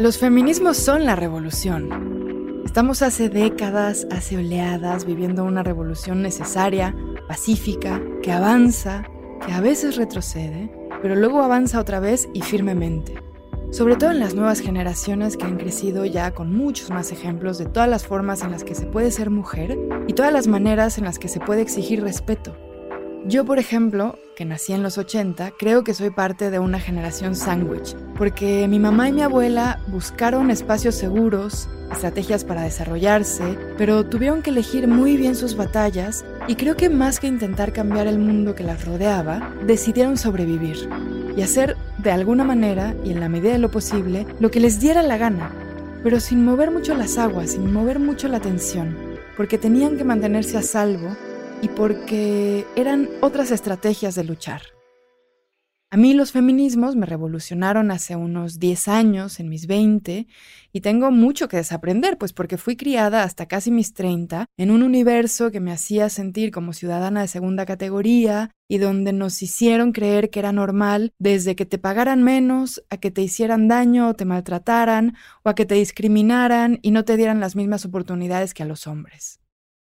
Los feminismos son la revolución. Estamos hace décadas, hace oleadas, viviendo una revolución necesaria, pacífica, que avanza, que a veces retrocede, pero luego avanza otra vez y firmemente. Sobre todo en las nuevas generaciones que han crecido ya con muchos más ejemplos de todas las formas en las que se puede ser mujer y todas las maneras en las que se puede exigir respeto. Yo, por ejemplo, que nací en los 80, creo que soy parte de una generación sándwich, porque mi mamá y mi abuela buscaron espacios seguros, estrategias para desarrollarse, pero tuvieron que elegir muy bien sus batallas y creo que más que intentar cambiar el mundo que las rodeaba, decidieron sobrevivir y hacer de alguna manera y en la medida de lo posible lo que les diera la gana, pero sin mover mucho las aguas, sin mover mucho la tensión, porque tenían que mantenerse a salvo y porque eran otras estrategias de luchar. A mí los feminismos me revolucionaron hace unos 10 años, en mis 20, y tengo mucho que desaprender, pues porque fui criada hasta casi mis 30 en un universo que me hacía sentir como ciudadana de segunda categoría y donde nos hicieron creer que era normal desde que te pagaran menos, a que te hicieran daño o te maltrataran, o a que te discriminaran y no te dieran las mismas oportunidades que a los hombres.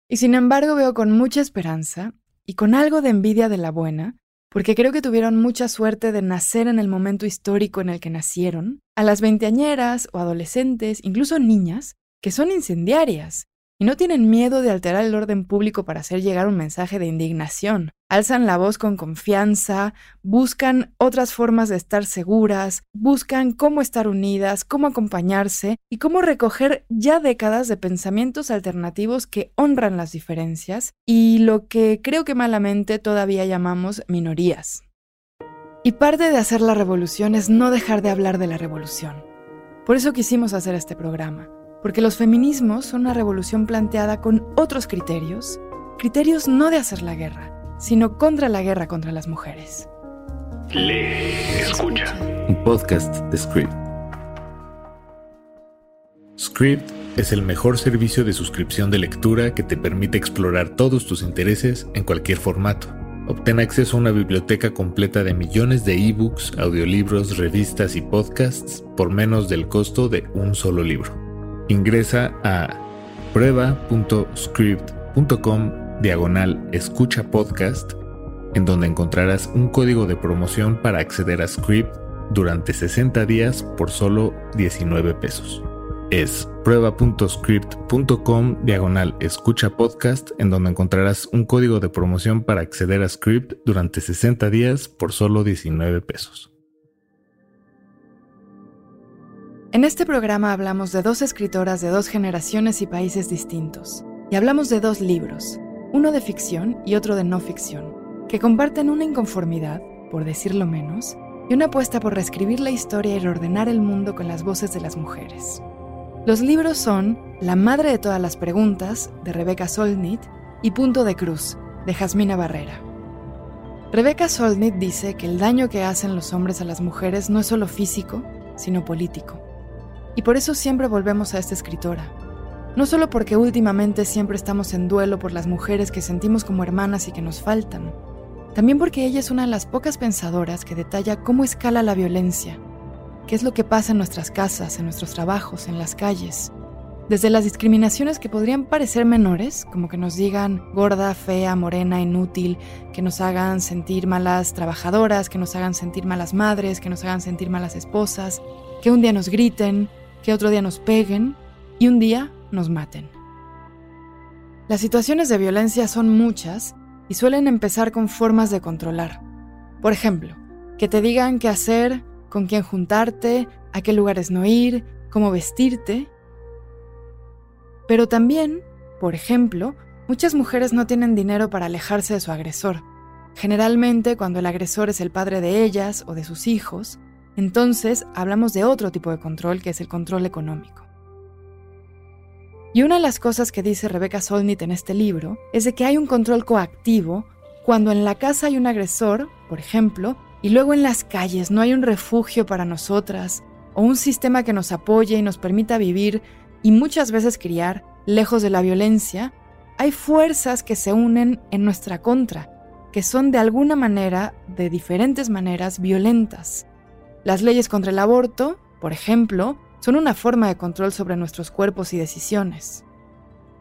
Y sin embargo veo con mucha esperanza y con algo de envidia de la buena, porque creo que tuvieron mucha suerte de nacer en el momento histórico en el que nacieron, a las veinteañeras o adolescentes, incluso niñas, que son incendiarias y no tienen miedo de alterar el orden público para hacer llegar un mensaje de indignación. Alzan la voz con confianza, buscan otras formas de estar seguras, buscan cómo estar unidas, cómo acompañarse y cómo recoger ya décadas de pensamientos alternativos que honran las diferencias y lo que creo que malamente todavía llamamos minorías. Y parte de hacer la revolución es no dejar de hablar de la revolución. Por eso quisimos hacer este programa porque los feminismos son una revolución planteada con otros criterios, criterios no de hacer la guerra, sino contra la guerra contra las mujeres. Lee, escucha. Un podcast de Script. Script es el mejor servicio de suscripción de lectura que te permite explorar todos tus intereses en cualquier formato. Obtén acceso a una biblioteca completa de millones de ebooks, audiolibros, revistas y podcasts por menos del costo de un solo libro. Ingresa a prueba.script.com diagonal escucha podcast, en donde encontrarás un código de promoción para acceder a Script durante 60 días por solo 19 pesos. Es prueba.script.com diagonal escucha podcast, en donde encontrarás un código de promoción para acceder a Script durante 60 días por solo 19 pesos. En este programa hablamos de dos escritoras de dos generaciones y países distintos, y hablamos de dos libros, uno de ficción y otro de no ficción, que comparten una inconformidad, por decirlo menos, y una apuesta por reescribir la historia y reordenar el mundo con las voces de las mujeres. Los libros son La madre de todas las preguntas, de Rebecca Solnit, y Punto de Cruz, de Jasmina Barrera. Rebecca Solnit dice que el daño que hacen los hombres a las mujeres no es solo físico, sino político. Y por eso siempre volvemos a esta escritora. No solo porque últimamente siempre estamos en duelo por las mujeres que sentimos como hermanas y que nos faltan, también porque ella es una de las pocas pensadoras que detalla cómo escala la violencia, qué es lo que pasa en nuestras casas, en nuestros trabajos, en las calles. Desde las discriminaciones que podrían parecer menores, como que nos digan gorda, fea, morena, inútil, que nos hagan sentir malas trabajadoras, que nos hagan sentir malas madres, que nos hagan sentir malas esposas, que un día nos griten, que otro día nos peguen y un día nos maten. Las situaciones de violencia son muchas y suelen empezar con formas de controlar. Por ejemplo, que te digan qué hacer, con quién juntarte, a qué lugares no ir, cómo vestirte. Pero también, por ejemplo, muchas mujeres no tienen dinero para alejarse de su agresor. Generalmente cuando el agresor es el padre de ellas o de sus hijos, entonces hablamos de otro tipo de control que es el control económico. Y una de las cosas que dice Rebecca Solnit en este libro es de que hay un control coactivo cuando en la casa hay un agresor, por ejemplo, y luego en las calles no hay un refugio para nosotras o un sistema que nos apoye y nos permita vivir y muchas veces criar lejos de la violencia, hay fuerzas que se unen en nuestra contra, que son de alguna manera, de diferentes maneras, violentas. Las leyes contra el aborto, por ejemplo, son una forma de control sobre nuestros cuerpos y decisiones.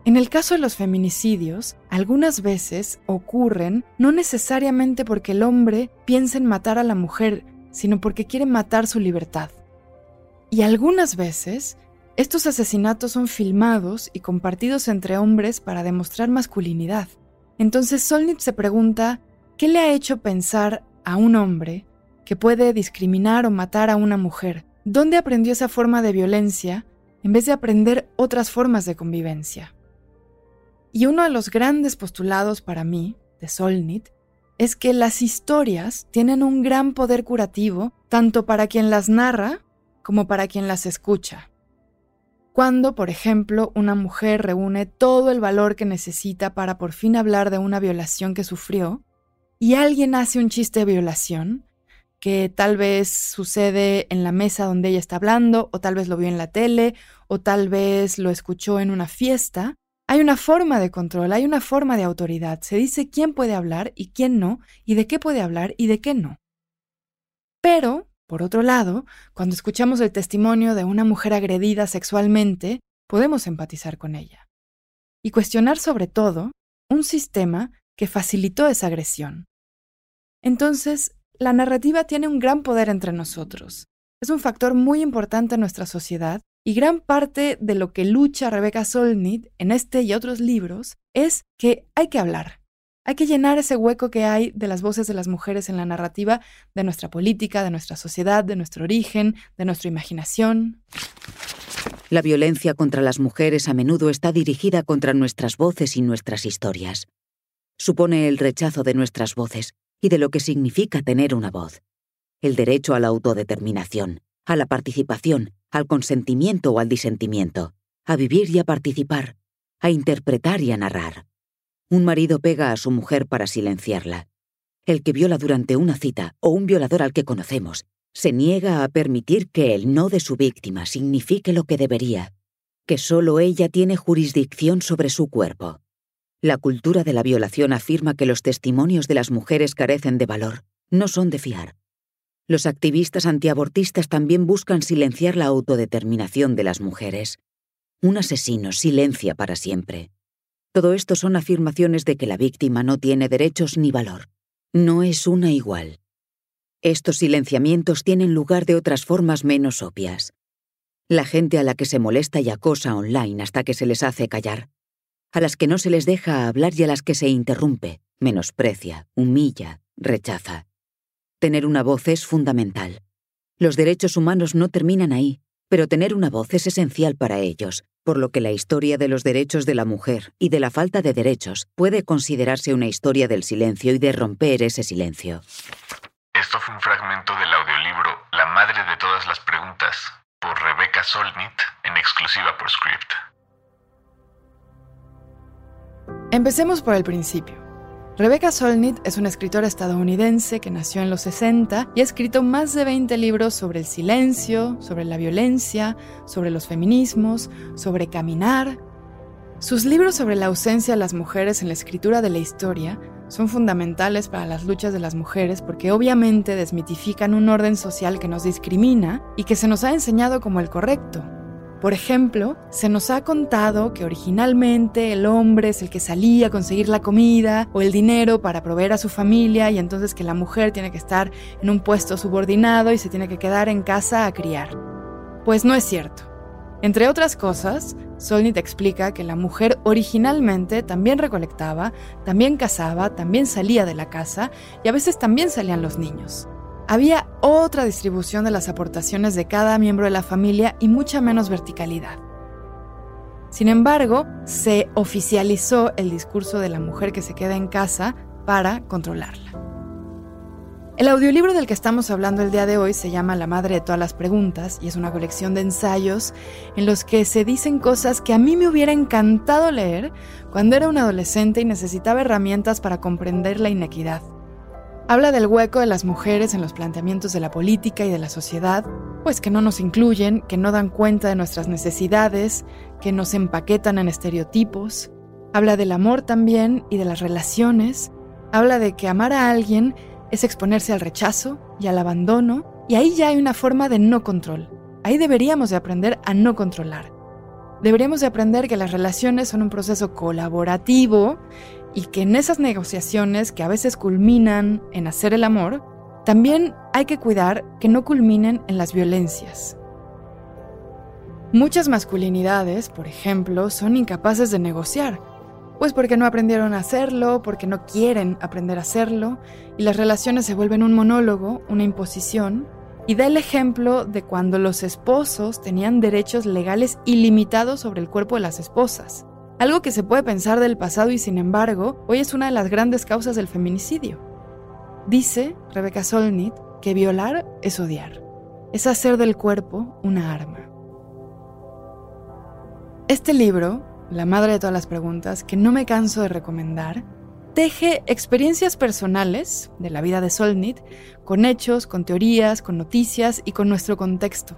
En el caso de los feminicidios, algunas veces ocurren no necesariamente porque el hombre piensa en matar a la mujer, sino porque quiere matar su libertad. Y algunas veces, estos asesinatos son filmados y compartidos entre hombres para demostrar masculinidad. Entonces Solnit se pregunta, ¿qué le ha hecho pensar a un hombre que puede discriminar o matar a una mujer? ¿Dónde aprendió esa forma de violencia en vez de aprender otras formas de convivencia? Y uno de los grandes postulados para mí, de Solnit, es que las historias tienen un gran poder curativo tanto para quien las narra como para quien las escucha. Cuando, por ejemplo, una mujer reúne todo el valor que necesita para por fin hablar de una violación que sufrió, y alguien hace un chiste de violación, que tal vez sucede en la mesa donde ella está hablando, o tal vez lo vio en la tele, o tal vez lo escuchó en una fiesta, hay una forma de control, hay una forma de autoridad. Se dice quién puede hablar y quién no, y de qué puede hablar y de qué no. Pero, por otro lado, cuando escuchamos el testimonio de una mujer agredida sexualmente, podemos empatizar con ella. Y cuestionar sobre todo un sistema que facilitó esa agresión. Entonces, la narrativa tiene un gran poder entre nosotros. Es un factor muy importante en nuestra sociedad y gran parte de lo que lucha Rebecca Solnit en este y otros libros es que hay que hablar. Hay que llenar ese hueco que hay de las voces de las mujeres en la narrativa de nuestra política, de nuestra sociedad, de nuestro origen, de nuestra imaginación. La violencia contra las mujeres a menudo está dirigida contra nuestras voces y nuestras historias. Supone el rechazo de nuestras voces y de lo que significa tener una voz. El derecho a la autodeterminación, a la participación, al consentimiento o al disentimiento, a vivir y a participar, a interpretar y a narrar. Un marido pega a su mujer para silenciarla. El que viola durante una cita o un violador al que conocemos se niega a permitir que el no de su víctima signifique lo que debería, que solo ella tiene jurisdicción sobre su cuerpo. La cultura de la violación afirma que los testimonios de las mujeres carecen de valor, no son de fiar. Los activistas antiabortistas también buscan silenciar la autodeterminación de las mujeres. Un asesino silencia para siempre. Todo esto son afirmaciones de que la víctima no tiene derechos ni valor. No es una igual. Estos silenciamientos tienen lugar de otras formas menos obvias. La gente a la que se molesta y acosa online hasta que se les hace callar. A las que no se les deja hablar y a las que se interrumpe, menosprecia, humilla, rechaza. Tener una voz es fundamental. Los derechos humanos no terminan ahí, pero tener una voz es esencial para ellos, por lo que la historia de los derechos de la mujer y de la falta de derechos puede considerarse una historia del silencio y de romper ese silencio. Esto fue un fragmento del audiolibro La madre de todas las preguntas, por Rebecca Solnit, en exclusiva por Script. Empecemos por el principio. Rebecca Solnit es una escritora estadounidense que nació en los 60 y ha escrito más de 20 libros sobre el silencio, sobre la violencia, sobre los feminismos, sobre caminar. Sus libros sobre la ausencia de las mujeres en la escritura de la historia son fundamentales para las luchas de las mujeres porque obviamente desmitifican un orden social que nos discrimina y que se nos ha enseñado como el correcto, por ejemplo, se nos ha contado que originalmente el hombre es el que salía a conseguir la comida o el dinero para proveer a su familia y entonces que la mujer tiene que estar en un puesto subordinado y se tiene que quedar en casa a criar. Pues no es cierto. Entre otras cosas, Solnit explica que la mujer originalmente también recolectaba, también cazaba, también salía de la casa y a veces también salían los niños había otra distribución de las aportaciones de cada miembro de la familia y mucha menos verticalidad. Sin embargo, se oficializó el discurso de la mujer que se queda en casa para controlarla. El audiolibro del que estamos hablando el día de hoy se llama La Madre de todas las Preguntas y es una colección de ensayos en los que se dicen cosas que a mí me hubiera encantado leer cuando era un adolescente y necesitaba herramientas para comprender la inequidad. Habla del hueco de las mujeres en los planteamientos de la política y de la sociedad, pues que no nos incluyen, que no dan cuenta de nuestras necesidades, que nos empaquetan en estereotipos. Habla del amor también y de las relaciones. Habla de que amar a alguien es exponerse al rechazo y al abandono, y ahí ya hay una forma de no control. ahí deberíamos de aprender a no controlar. Deberíamos de aprender que las relaciones son un proceso colaborativo y que en esas negociaciones que a veces culminan en hacer el amor, también hay que cuidar que no culminen en las violencias. Muchas masculinidades, por ejemplo, son incapaces de negociar, pues porque no aprendieron a hacerlo, porque no quieren aprender a hacerlo, y las relaciones se vuelven un monólogo, una imposición, y da el ejemplo de cuando los esposos tenían derechos legales ilimitados sobre el cuerpo de las esposas, algo que se puede pensar del pasado y sin embargo hoy es una de las grandes causas del feminicidio. Dice Rebecca Solnit que violar es odiar, es hacer del cuerpo una arma. Este libro la madre de todas las preguntas, que no me canso de recomendar, teje experiencias personales de la vida de Solnit con hechos, con teorías, con noticias y con nuestro contexto.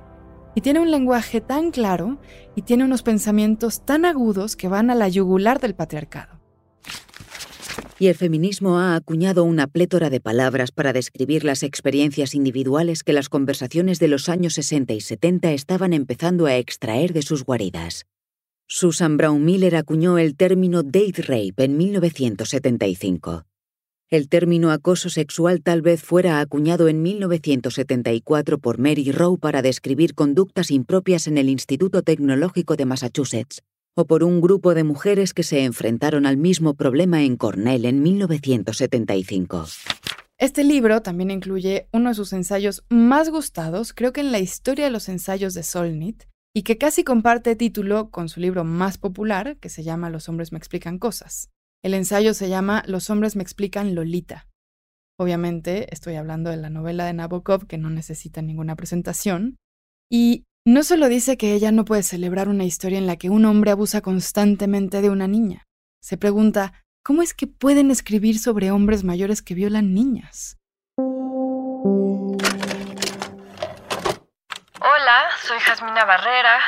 Y tiene un lenguaje tan claro y tiene unos pensamientos tan agudos que van a la yugular del patriarcado. Y el feminismo ha acuñado una plétora de palabras para describir las experiencias individuales que las conversaciones de los años 60 y 70 estaban empezando a extraer de sus guaridas. Susan Brown Miller acuñó el término date rape en 1975. El término acoso sexual tal vez fuera acuñado en 1974 por Mary Rowe para describir conductas impropias en el Instituto Tecnológico de Massachusetts, o por un grupo de mujeres que se enfrentaron al mismo problema en Cornell en 1975. Este libro también incluye uno de sus ensayos más gustados, creo que en la historia de los ensayos de Solnit, y que casi comparte título con su libro más popular, que se llama Los hombres me explican cosas. El ensayo se llama Los hombres me explican Lolita. Obviamente estoy hablando de la novela de Nabokov que no necesita ninguna presentación. Y no solo dice que ella no puede celebrar una historia en la que un hombre abusa constantemente de una niña. Se pregunta, ¿cómo es que pueden escribir sobre hombres mayores que violan niñas? Hola, soy Jasmina Barrera,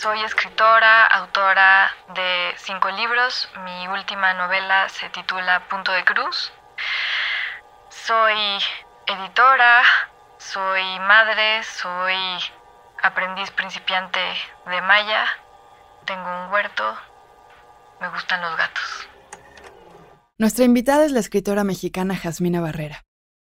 soy escritora, autora de cinco libros. Mi última novela se titula Punto de Cruz. Soy editora, soy madre, soy aprendiz principiante de Maya, tengo un huerto, me gustan los gatos. Nuestra invitada es la escritora mexicana Jasmina Barrera.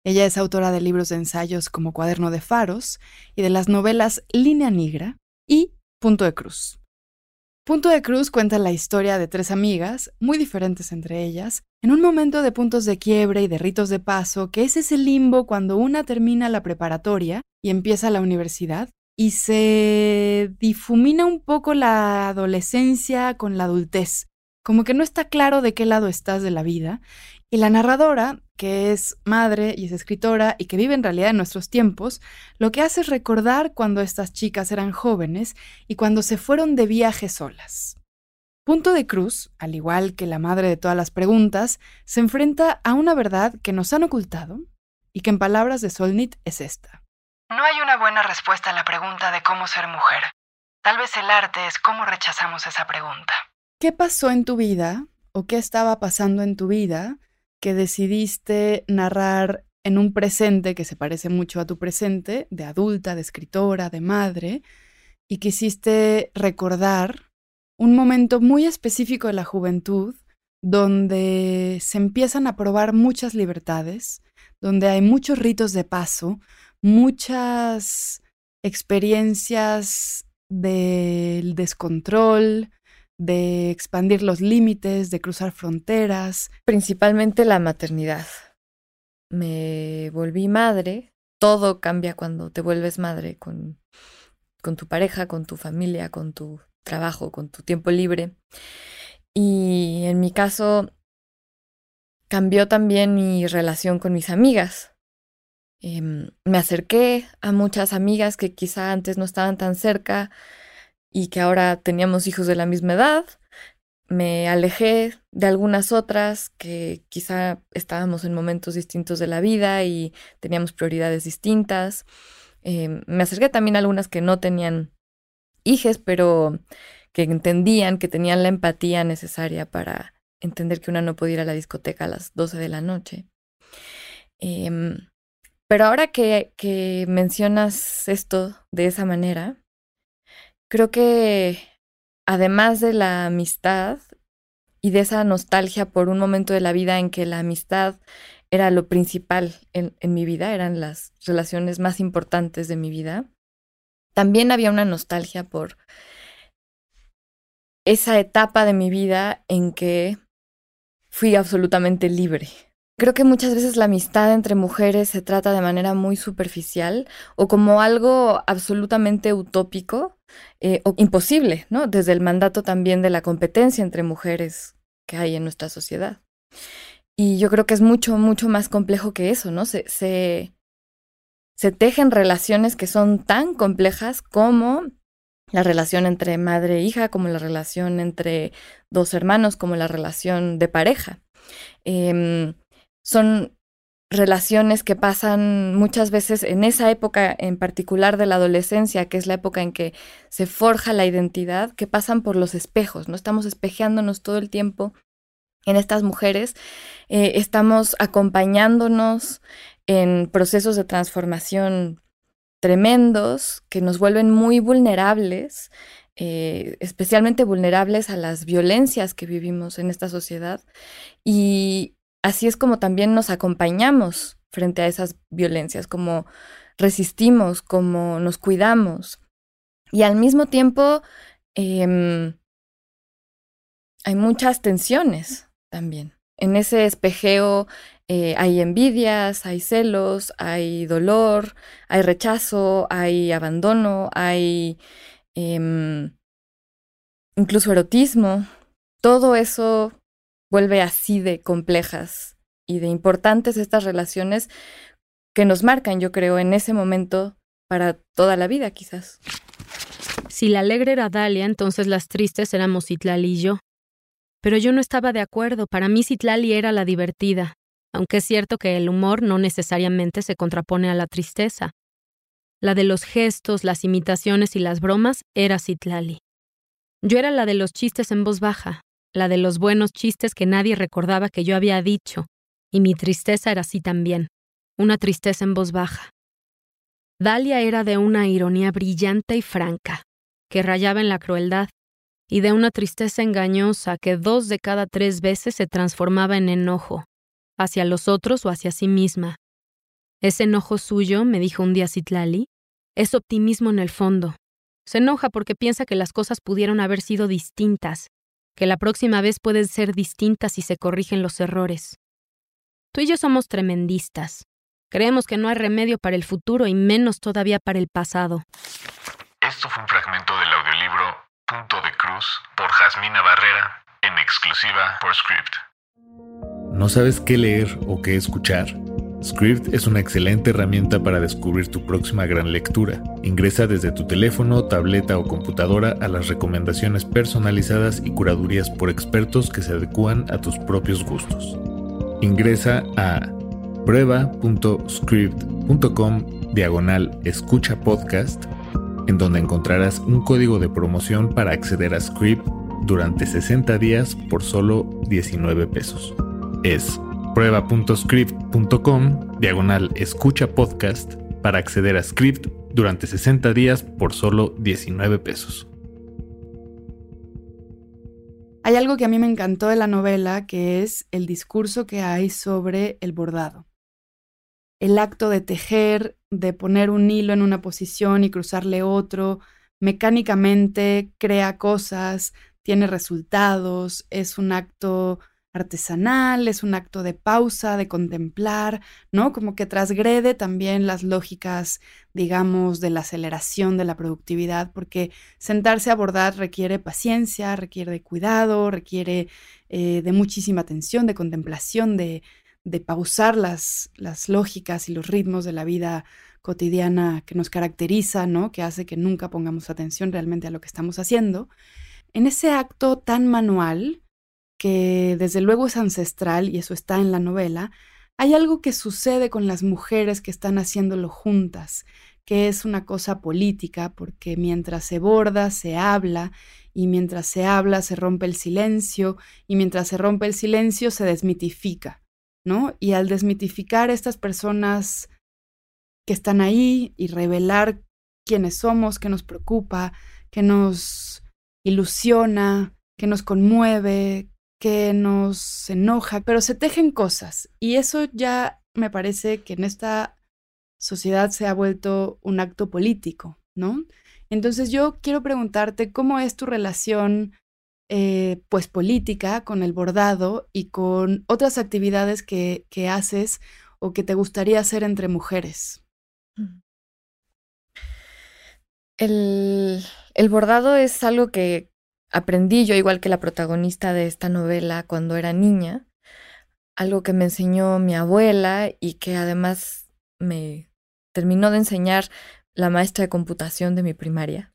Ella es autora de libros de ensayos como Cuaderno de Faros y de las novelas Línea Negra y Punto de Cruz. Punto de Cruz cuenta la historia de tres amigas, muy diferentes entre ellas, en un momento de puntos de quiebre y de ritos de paso, que es ese limbo cuando una termina la preparatoria y empieza la universidad, y se difumina un poco la adolescencia con la adultez, como que no está claro de qué lado estás de la vida, y la narradora, que es madre y es escritora y que vive en realidad en nuestros tiempos, lo que hace es recordar cuando estas chicas eran jóvenes y cuando se fueron de viaje solas. Punto de Cruz, al igual que la madre de todas las preguntas, se enfrenta a una verdad que nos han ocultado y que en palabras de Solnit es esta. No hay una buena respuesta a la pregunta de cómo ser mujer. Tal vez el arte es cómo rechazamos esa pregunta. ¿Qué pasó en tu vida o qué estaba pasando en tu vida que decidiste narrar en un presente que se parece mucho a tu presente, de adulta, de escritora, de madre, y quisiste recordar un momento muy específico de la juventud donde se empiezan a probar muchas libertades, donde hay muchos ritos de paso, muchas experiencias del descontrol, de expandir los límites, de cruzar fronteras. Principalmente la maternidad. Me volví madre. Todo cambia cuando te vuelves madre con, con tu pareja, con tu familia, con tu trabajo, con tu tiempo libre. Y en mi caso cambió también mi relación con mis amigas. Em, me acerqué a muchas amigas que quizá antes no estaban tan cerca, y que ahora teníamos hijos de la misma edad. Me alejé de algunas otras que quizá estábamos en momentos distintos de la vida y teníamos prioridades distintas. Eh, me acerqué también a algunas que no tenían hijos, pero que entendían, que tenían la empatía necesaria para entender que una no podía ir a la discoteca a las 12 de la noche. Em, pero ahora que mencionas esto de esa manera, creo que además de la amistad y de esa nostalgia por un momento de la vida en que la amistad era lo principal en, en mi vida, eran las relaciones más importantes de mi vida, también había una nostalgia por esa etapa de mi vida en que fui absolutamente libre. Creo que muchas veces la amistad entre mujeres se trata de manera muy superficial o como algo absolutamente utópico eh, o imposible, ¿no? Desde el mandato también de la competencia entre mujeres que hay en nuestra sociedad. Y yo creo que es mucho, mucho más complejo que eso, ¿no? Se, se, tejen relaciones que son tan complejas como la relación entre madre e hija, como la relación entre dos hermanos, como la relación de pareja. Eh, son relaciones que pasan muchas veces en esa época en particular de la adolescencia, que es la época en que se forja la identidad, que pasan por los espejos, ¿no? Estamos espejeándonos todo el tiempo en estas mujeres, eh, estamos acompañándonos en procesos de transformación tremendos que nos vuelven muy vulnerables, eh, especialmente vulnerables a las violencias que vivimos en esta sociedad y así es como también nos acompañamos frente a esas violencias, como resistimos, como nos cuidamos. Y al mismo tiempo em, hay muchas tensiones también. En ese espejeo eh, hay envidias, hay celos, hay dolor, hay rechazo, hay abandono, hay em, incluso erotismo. Todo eso vuelve así de complejas y de importantes estas relaciones que nos marcan, yo creo, en ese momento para toda la vida, quizás. Si la alegre era Dalia, entonces las tristes éramos Citlali y yo. Pero yo no estaba de acuerdo, para mí Citlali era la divertida, aunque es cierto que el humor no necesariamente se contrapone a la tristeza. La de los gestos, las imitaciones y las bromas era Citlali. Yo era la de los chistes en voz baja, la de los buenos chistes que nadie recordaba que yo había dicho, y mi tristeza era así también, una tristeza en voz baja. Dalia era de una ironía brillante y franca, que rayaba en la crueldad, y de una tristeza engañosa que dos de cada tres veces se transformaba en enojo, hacia los otros o hacia sí misma. Ese enojo suyo, me dijo un día Citlali, es optimismo en el fondo. Se enoja porque piensa que las cosas pudieron haber sido distintas, que la próxima vez pueden ser distintas si se corrigen los errores. Tú y yo somos tremendistas. Creemos que no hay remedio para el futuro y menos todavía para el pasado. Esto fue un fragmento del audiolibro Punto de Cruz por Jasmina Barrera, en exclusiva por Script. ¿No sabes qué leer o qué escuchar? Script es una excelente herramienta para descubrir tu próxima gran lectura. Ingresa desde tu teléfono, tableta o computadora a las recomendaciones personalizadas y curadurías por expertos que se adecúan a tus propios gustos. Ingresa a prueba.script.com diagonal escucha podcast, en donde encontrarás un código de promoción para acceder a Script durante 60 días por solo 19 pesos. Es Prueba.script.com, diagonal escucha podcast, para acceder a Script durante 60 días por solo 19 pesos. Hay algo que a mí me encantó de la novela, que es el discurso que hay sobre el bordado. El acto de tejer, de poner un hilo en una posición y cruzarle otro, mecánicamente crea cosas, tiene resultados, es un acto artesanal, es un acto de pausa, de contemplar, ¿no? Como que transgrede también las lógicas, digamos, de la aceleración de la productividad, porque sentarse a bordar requiere paciencia, requiere de cuidado, requiere eh, de muchísima atención, de contemplación, de, de pausar las, las lógicas y los ritmos de la vida cotidiana que nos caracteriza, ¿no? Que hace que nunca pongamos atención realmente a lo que estamos haciendo. En ese acto tan manual, que desde luego es ancestral y eso está en la novela, hay algo que sucede con las mujeres que están haciéndolo juntas, que es una cosa política, porque mientras se borda, se habla, y mientras se habla, se rompe el silencio, y mientras se rompe el silencio, se desmitifica, ¿no? Y al desmitificar estas personas que están ahí y revelar quiénes somos, qué nos preocupa, que nos ilusiona, que nos conmueve, que nos enoja, pero se tejen cosas y eso ya me parece que en esta sociedad se ha vuelto un acto político, ¿no? Entonces yo quiero preguntarte cómo es tu relación eh, pues política con el bordado y con otras actividades que, que haces o que te gustaría hacer entre mujeres. El, el bordado es algo que aprendí yo, igual que la protagonista de esta novela, cuando era niña. Algo que me enseñó mi abuela y que además me terminó de enseñar la maestra de computación de mi primaria.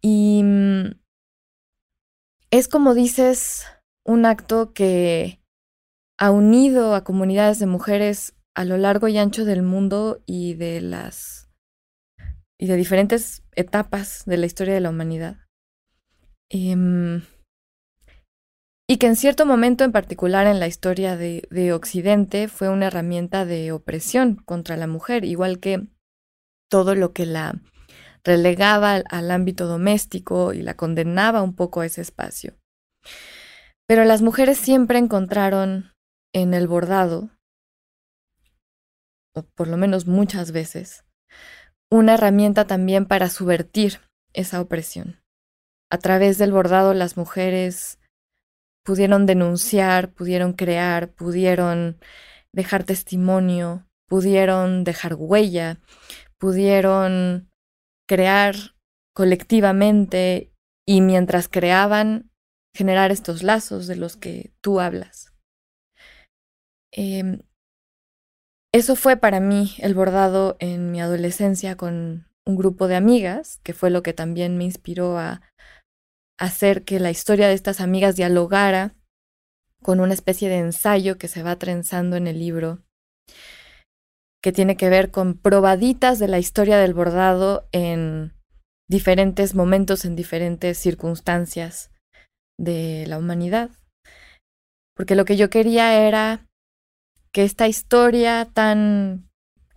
Y mm, es como dices, un acto que ha unido a comunidades de mujeres a lo largo y ancho del mundo y de las y de diferentes etapas de la historia de la humanidad. Em, y que en cierto momento en particular en la historia de, de Occidente fue una herramienta de opresión contra la mujer, igual que todo lo que la relegaba al ámbito doméstico y la condenaba un poco a ese espacio. Pero las mujeres siempre encontraron en el bordado, o por lo menos muchas veces, una herramienta también para subvertir esa opresión. A través del bordado las mujeres pudieron denunciar, pudieron crear, pudieron dejar testimonio, pudieron dejar huella, pudieron crear colectivamente y mientras creaban, generar estos lazos de los que tú hablas. Em, eso fue para mí el bordado en mi adolescencia con un grupo de amigas, que fue lo que también me inspiró a hacer que la historia de estas amigas dialogara con una especie de ensayo que se va trenzando en el libro que tiene que ver con probaditas de la historia del bordado en diferentes momentos, en diferentes circunstancias de la humanidad. Porque lo que yo quería era que esta historia tan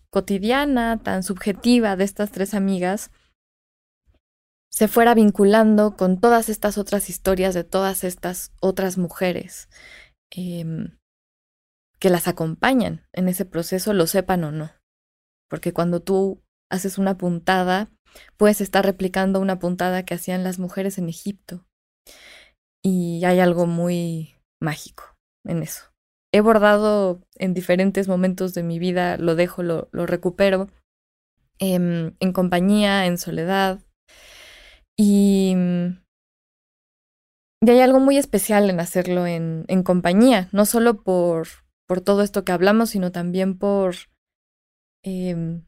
cotidiana, tan subjetiva de estas tres amigas, se fuera vinculando con todas estas otras historias de todas estas otras mujeres. Em, que las acompañan en ese proceso, lo sepan o no. Porque cuando tú haces una puntada, puedes estar replicando una puntada que hacían las mujeres en Egipto. Y hay algo muy mágico en eso. He bordado en diferentes momentos de mi vida, lo dejo, lo, lo recupero, em, en compañía, en soledad. Y, y hay algo muy especial en hacerlo en, en compañía, no solo por, por todo esto que hablamos, sino también por em,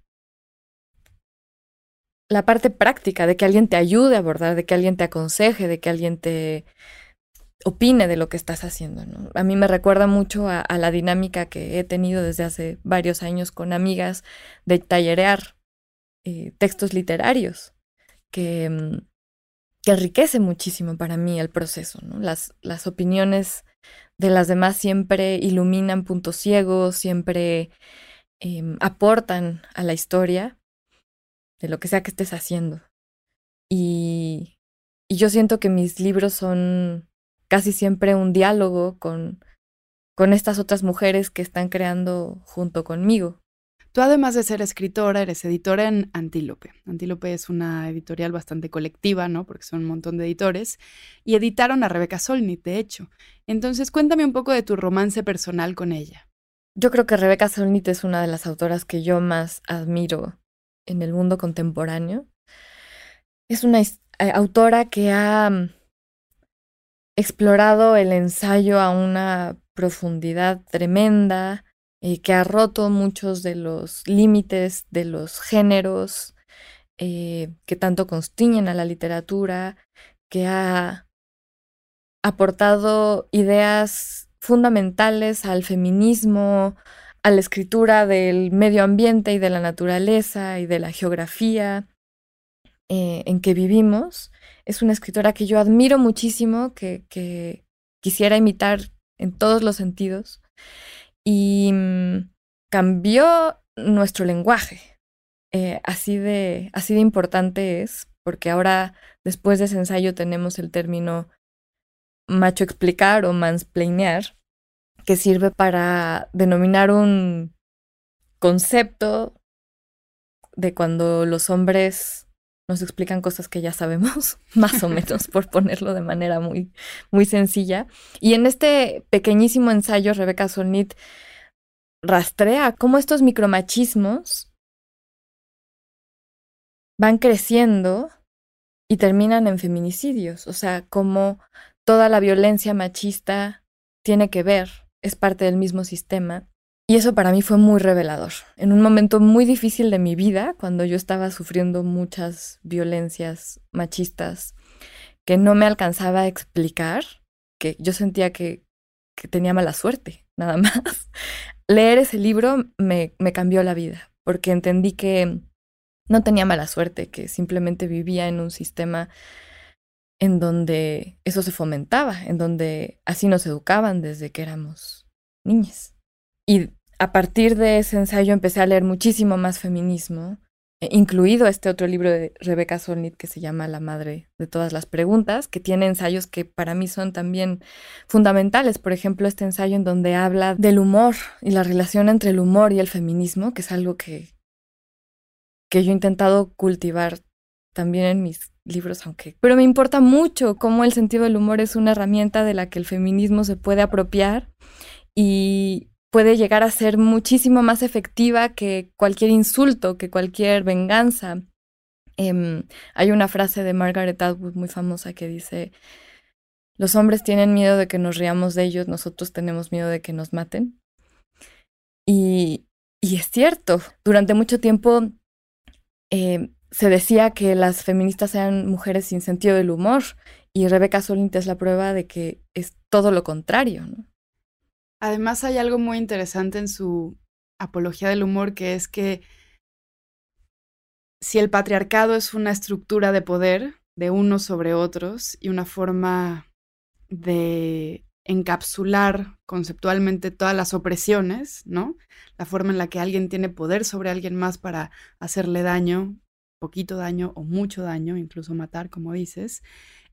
la parte práctica de que alguien te ayude a abordar, de que alguien te aconseje, de que alguien te opine de lo que estás haciendo. A mí me recuerda mucho a, la dinámica que he tenido desde hace varios años con amigas de tallerear eh, textos literarios, que, em, que enriquece muchísimo para mí el proceso. Las, las opiniones de las demás siempre iluminan puntos ciegos, siempre em, aportan a la historia de lo que sea que estés haciendo. Y, y yo siento que mis libros son casi siempre un diálogo con, con estas otras mujeres que están creando junto conmigo. Tú además de ser escritora, eres editora en Antílope. Antílope es una editorial bastante colectiva, ¿no? Porque son un montón de editores. Y editaron a Rebeca Solnit, de hecho. Entonces, cuéntame un poco de tu romance personal con ella. Yo creo que Rebeca Solnit es una de las autoras que yo más admiro en el mundo contemporáneo. Es una eh, autora que ha mm, explorado el ensayo a una profundidad tremenda, eh, que ha roto muchos de los límites de los géneros eh, que tanto constiñen a la literatura, que ha aportado ideas fundamentales al feminismo, a la escritura del medio ambiente y de la naturaleza y de la geografía eh, en que vivimos. Es una escritora que yo admiro muchísimo, que quisiera imitar en todos los sentidos y mm, cambió nuestro lenguaje. Eh, así, de, así de importante es. porque ahora, después de ese ensayo, tenemos el término macho explicar o mansplainear, que sirve para denominar un concepto de cuando los hombres nos explican cosas que ya sabemos, más o menos, por ponerlo de manera muy, muy sencilla. Y en este pequeñísimo ensayo, Rebeca Solnit rastrea cómo estos micromachismos van creciendo y terminan en feminicidios. O sea, cómo toda la violencia machista tiene que ver, es parte del mismo sistema y eso para mí fue muy revelador. En un momento muy difícil de mi vida, cuando yo estaba sufriendo muchas violencias machistas que no me alcanzaba a explicar, que yo sentía que, tenía mala suerte, nada más. Leer ese libro me, me cambió la vida, porque entendí que no tenía mala suerte, que simplemente vivía en un sistema en donde eso se fomentaba, en donde así nos educaban desde que éramos niñas. Y a partir de ese ensayo empecé a leer muchísimo más feminismo, eh, incluido este otro libro de Rebecca Solnit que se llama La madre de todas las preguntas, que tiene ensayos que para mí son también fundamentales. Por ejemplo, este ensayo en donde habla del humor y la relación entre el humor y el feminismo, que es algo que, que yo he intentado cultivar también en mis libros, aunque... Pero me importa mucho cómo el sentido del humor es una herramienta de la que el feminismo se puede apropiar y, puede llegar a ser muchísimo más efectiva que cualquier insulto, que cualquier venganza. Em, hay una frase de Margaret Atwood muy famosa que dice, los hombres tienen miedo de que nos riamos de ellos, nosotros tenemos miedo de que nos maten. Y, y es cierto, durante mucho tiempo em, se decía que las feministas eran mujeres sin sentido del humor y Rebecca Solint es la prueba de que es todo lo contrario. ¿no? Además hay algo muy interesante en su apología del humor, que es que si el patriarcado es una estructura de poder de unos sobre otros y una forma de encapsular conceptualmente todas las opresiones, ¿no? La forma en la que alguien tiene poder sobre alguien más para hacerle daño, poquito daño o mucho daño, incluso matar, como dices.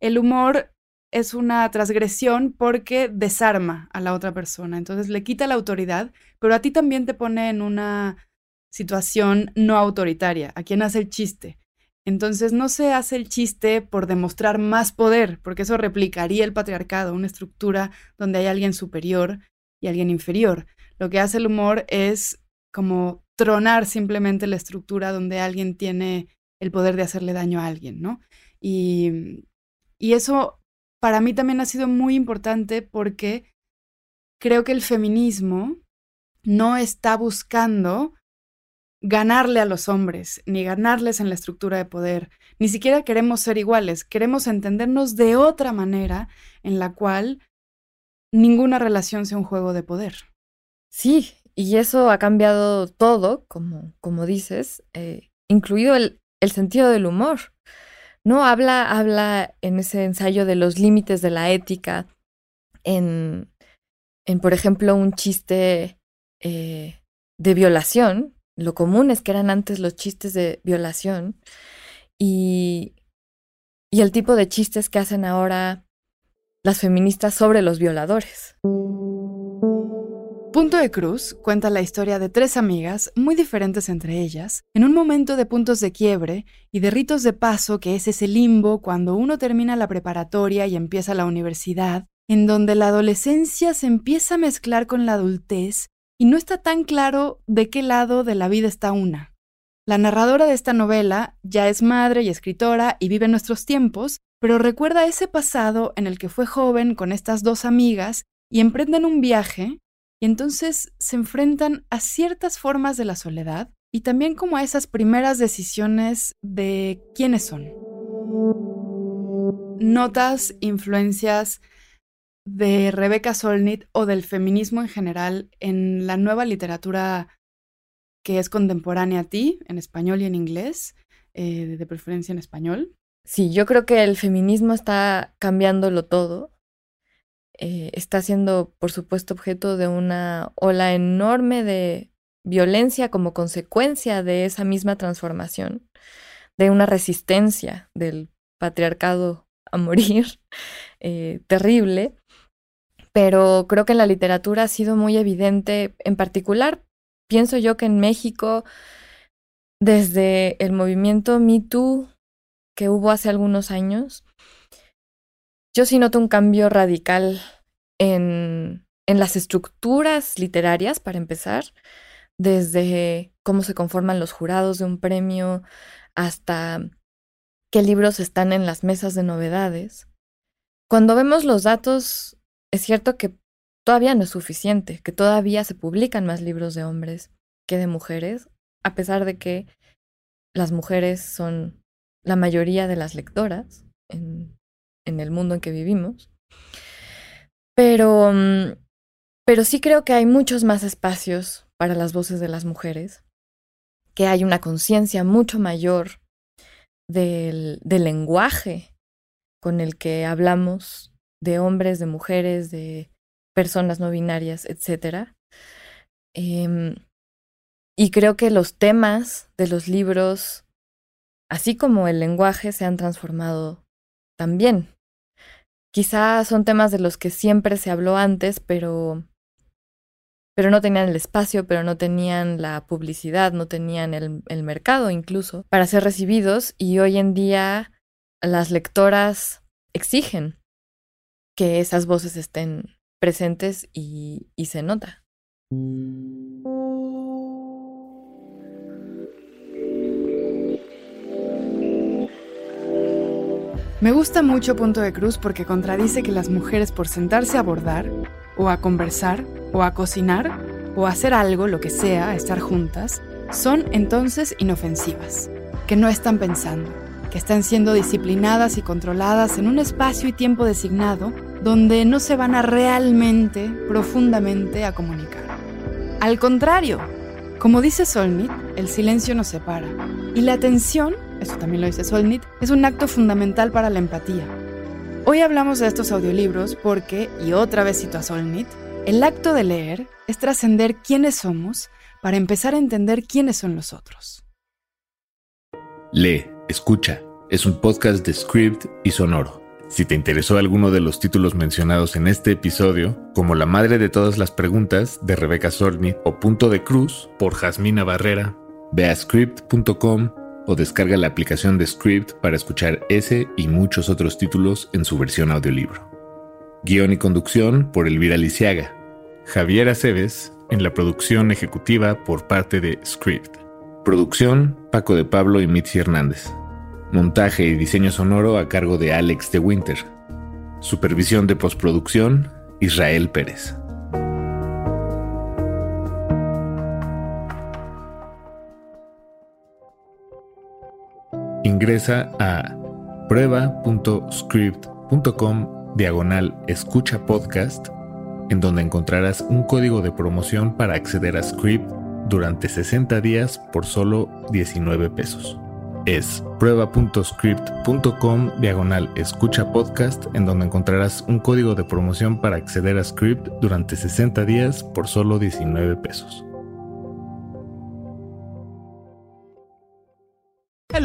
El humor es una transgresión porque desarma a la otra persona. Entonces le quita la autoridad, pero a ti también te pone en una situación no autoritaria, a quien hace el chiste. Entonces no se hace el chiste por demostrar más poder, porque eso replicaría el patriarcado, una estructura donde hay alguien superior y alguien inferior. Lo que hace el humor es como tronar simplemente la estructura donde alguien tiene el poder de hacerle daño a alguien, ¿no? Y, y eso para mí también ha sido muy importante porque creo que el feminismo no está buscando ganarle a los hombres, ni ganarles en la estructura de poder. Ni siquiera queremos ser iguales, queremos entendernos de otra manera en la cual ninguna relación sea un juego de poder. Sí, y eso ha cambiado todo, como, como dices, eh, incluido el, el sentido del humor. No, habla, habla en ese ensayo de los límites de la ética, en, en por ejemplo, un chiste eh, de violación. Lo común es que eran antes los chistes de violación y, y el tipo de chistes que hacen ahora las feministas sobre los violadores. Punto de Cruz cuenta la historia de tres amigas, muy diferentes entre ellas, en un momento de puntos de quiebre y de ritos de paso que es ese limbo cuando uno termina la preparatoria y empieza la universidad, en donde la adolescencia se empieza a mezclar con la adultez y no está tan claro de qué lado de la vida está una. La narradora de esta novela ya es madre y escritora y vive en nuestros tiempos, pero recuerda ese pasado en el que fue joven con estas dos amigas y emprenden un viaje y entonces se enfrentan a ciertas formas de la soledad y también como a esas primeras decisiones de quiénes son. Notas, influencias de Rebecca Solnit o del feminismo en general en la nueva literatura que es contemporánea a ti, en español y en inglés, eh, de preferencia en español. Sí, yo creo que el feminismo está cambiándolo todo eh, está siendo, por supuesto, objeto de una ola enorme de violencia como consecuencia de esa misma transformación, de una resistencia del patriarcado a morir, eh, terrible, pero creo que en la literatura ha sido muy evidente, en particular, pienso yo que en México, desde el movimiento Me Too que hubo hace algunos años, yo sí noto un cambio radical en, en las estructuras literarias, para empezar, desde cómo se conforman los jurados de un premio hasta qué libros están en las mesas de novedades. Cuando vemos los datos, es cierto que todavía no es suficiente, que todavía se publican más libros de hombres que de mujeres, a pesar de que las mujeres son la mayoría de las lectoras en el mundo en que vivimos. Pero, mm, pero sí creo que hay muchos más espacios para las voces de las mujeres, que hay una conciencia mucho mayor del, del lenguaje con el que hablamos de hombres, de mujeres, de personas no binarias, etc. Em, y creo que los temas de los libros, así como el lenguaje, se han transformado también. Quizá son temas de los que siempre se habló antes, pero pero no tenían el espacio, pero no tenían la publicidad, no tenían el, el mercado incluso para ser recibidos y hoy en día las lectoras exigen que esas voces estén presentes y, y se nota. Me gusta mucho Punto de Cruz porque contradice que las mujeres por sentarse a bordar, o a conversar, o a cocinar, o a hacer algo, lo que sea, estar juntas, son entonces inofensivas, que no están pensando, que están siendo disciplinadas y controladas en un espacio y tiempo designado donde no se van a realmente, profundamente a comunicar. Al contrario, como dice Solnit, el silencio nos separa y la atención eso también lo dice Solnit, es un acto fundamental para la empatía. Hoy hablamos de estos audiolibros porque, y otra vez cito a Solnit, el acto de leer es trascender quiénes somos para empezar a entender quiénes son los otros. Lee, escucha, es un podcast de script y sonoro. Si te interesó alguno de los títulos mencionados en este episodio, como La madre de todas las preguntas de Rebeca Solnit o Punto de Cruz por Jasmina Barrera, ve a script.com o descarga la aplicación de Script para escuchar ese y muchos otros títulos en su versión audiolibro. Guión y conducción por Elvira Lisiaga. Javier Aceves en la producción ejecutiva por parte de Script. Producción Paco de Pablo y Mitzi Hernández. Montaje y diseño sonoro a cargo de Alex de Winter. Supervisión de postproducción Israel Pérez. Ingresa a prueba.script.com diagonal escucha podcast, en donde encontrarás un código de promoción para acceder a Script durante 60 días por solo 19 pesos. Es prueba.script.com diagonal escucha podcast, en donde encontrarás un código de promoción para acceder a Script durante 60 días por solo 19 pesos.